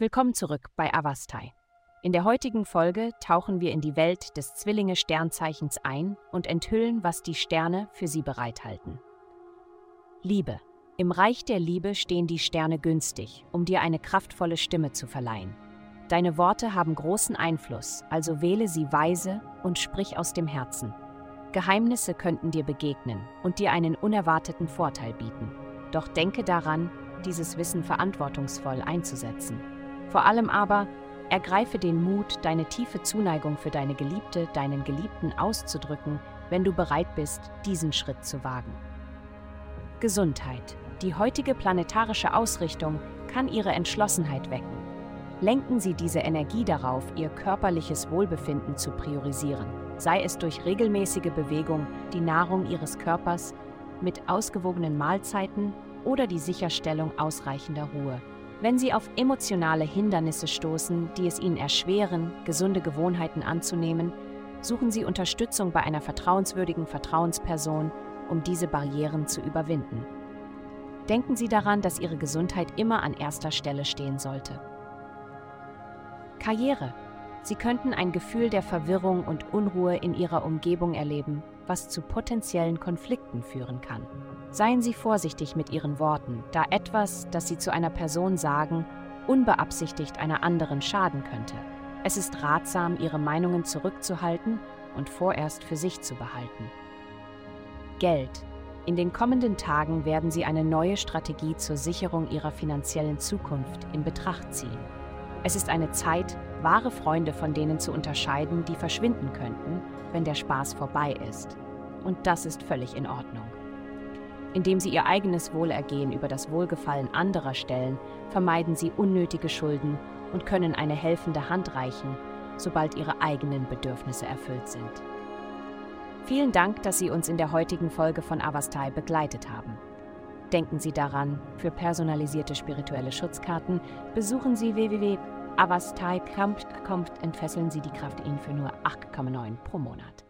Willkommen zurück bei Avastai. In der heutigen Folge tauchen wir in die Welt des Zwillinge-Sternzeichens ein und enthüllen, was die Sterne für sie bereithalten. Liebe. Im Reich der Liebe stehen die Sterne günstig, um dir eine kraftvolle Stimme zu verleihen. Deine Worte haben großen Einfluss, also wähle sie weise und sprich aus dem Herzen. Geheimnisse könnten dir begegnen und dir einen unerwarteten Vorteil bieten. Doch denke daran, dieses Wissen verantwortungsvoll einzusetzen. Vor allem aber, ergreife den Mut, deine tiefe Zuneigung für deine Geliebte, deinen Geliebten auszudrücken, wenn du bereit bist, diesen Schritt zu wagen. Gesundheit. Die heutige planetarische Ausrichtung kann ihre Entschlossenheit wecken. Lenken Sie diese Energie darauf, Ihr körperliches Wohlbefinden zu priorisieren, sei es durch regelmäßige Bewegung, die Nahrung Ihres Körpers mit ausgewogenen Mahlzeiten oder die Sicherstellung ausreichender Ruhe. Wenn Sie auf emotionale Hindernisse stoßen, die es Ihnen erschweren, gesunde Gewohnheiten anzunehmen, suchen Sie Unterstützung bei einer vertrauenswürdigen Vertrauensperson, um diese Barrieren zu überwinden. Denken Sie daran, dass Ihre Gesundheit immer an erster Stelle stehen sollte. Karriere. Sie könnten ein Gefühl der Verwirrung und Unruhe in Ihrer Umgebung erleben, was zu potenziellen Konflikten führen kann. Seien Sie vorsichtig mit Ihren Worten, da etwas, das Sie zu einer Person sagen, unbeabsichtigt einer anderen schaden könnte. Es ist ratsam, Ihre Meinungen zurückzuhalten und vorerst für sich zu behalten. Geld. In den kommenden Tagen werden Sie eine neue Strategie zur Sicherung Ihrer finanziellen Zukunft in Betracht ziehen. Es ist eine Zeit, wahre Freunde von denen zu unterscheiden, die verschwinden könnten, wenn der Spaß vorbei ist. Und das ist völlig in Ordnung. Indem sie ihr eigenes Wohlergehen über das Wohlgefallen anderer stellen, vermeiden sie unnötige Schulden und können eine helfende Hand reichen, sobald ihre eigenen Bedürfnisse erfüllt sind. Vielen Dank, dass Sie uns in der heutigen Folge von Avastai begleitet haben. Denken Sie daran, für personalisierte spirituelle Schutzkarten besuchen Sie www.avastai.com und entfesseln Sie die Kraft Ihnen für nur 8,9 pro Monat.